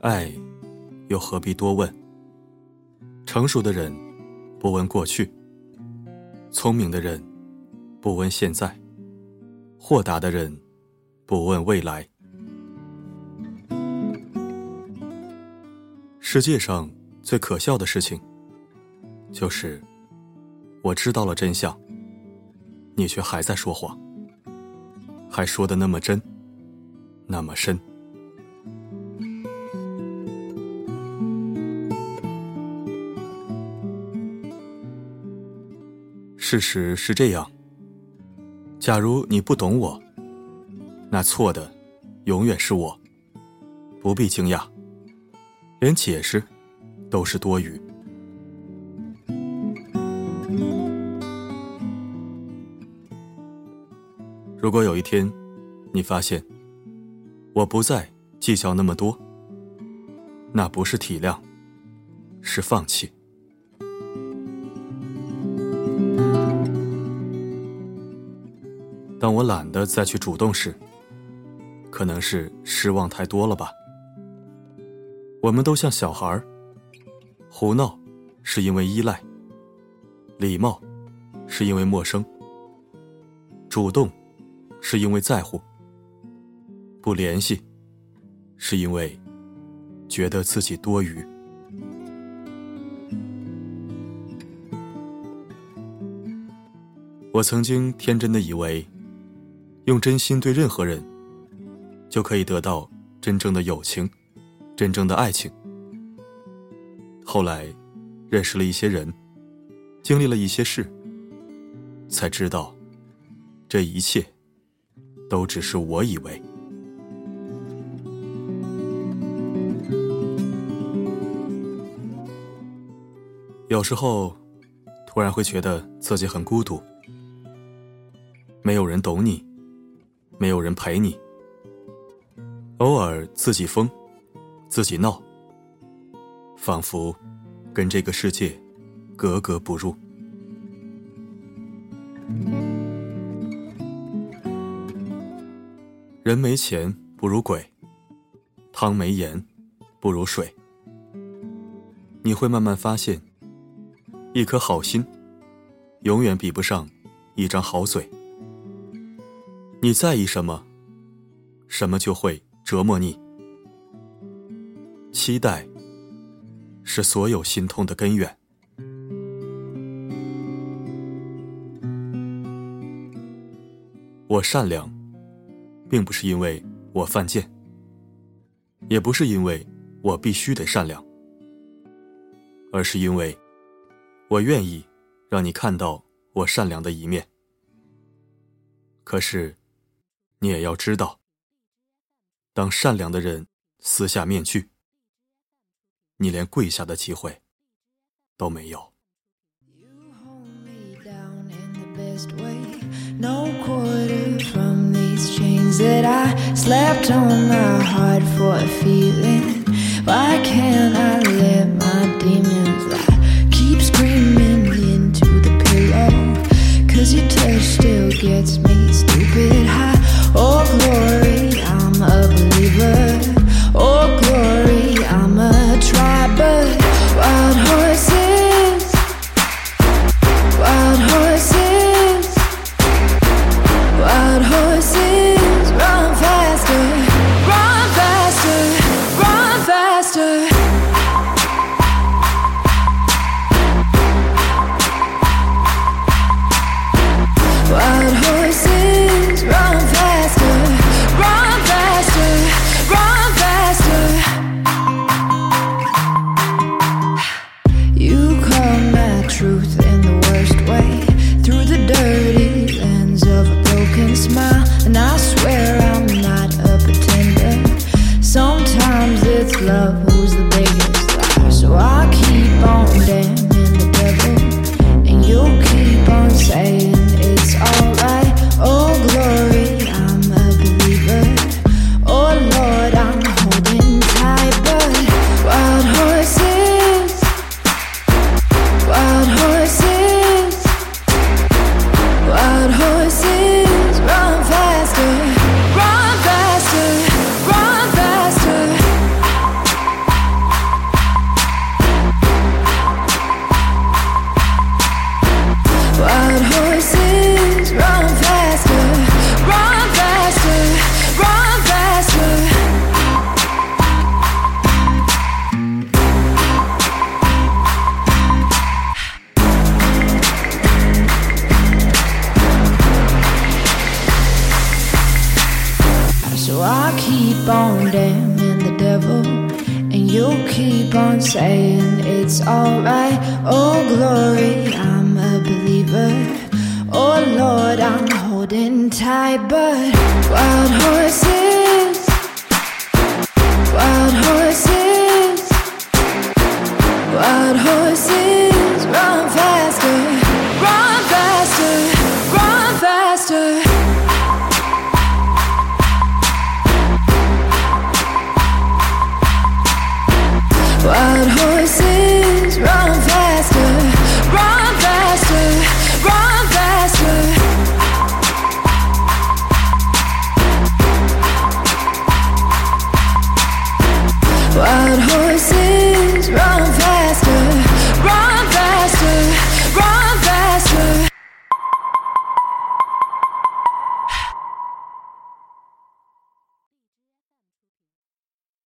爱，又何必多问？成熟的人不问过去，聪明的人不问现在，豁达的人不问未来。世界上最可笑的事情，就是我知道了真相，你却还在说谎，还说的那么真，那么深。事实是这样。假如你不懂我，那错的永远是我，不必惊讶，连解释都是多余。如果有一天你发现我不再计较那么多，那不是体谅，是放弃。当我懒得再去主动时，可能是失望太多了吧。我们都像小孩儿，胡闹是因为依赖，礼貌是因为陌生，主动是因为在乎，不联系是因为觉得自己多余。我曾经天真的以为。用真心对任何人，就可以得到真正的友情，真正的爱情。后来，认识了一些人，经历了一些事，才知道，这一切，都只是我以为。有时候，突然会觉得自己很孤独，没有人懂你。没有人陪你，偶尔自己疯，自己闹，仿佛跟这个世界格格不入。人没钱不如鬼，汤没盐不如水。你会慢慢发现，一颗好心，永远比不上一张好嘴。你在意什么，什么就会折磨你。期待是所有心痛的根源。我善良，并不是因为我犯贱，也不是因为我必须得善良，而是因为我愿意让你看到我善良的一面。可是。你也要知道当善良的人撕下面具你连跪下的机会都没有。Why can't i keep on damning the devil, and you keep on saying it's alright. Oh, glory, I'm a believer. Oh, Lord, I'm holding tight, but wild horses, wild horses, wild horses.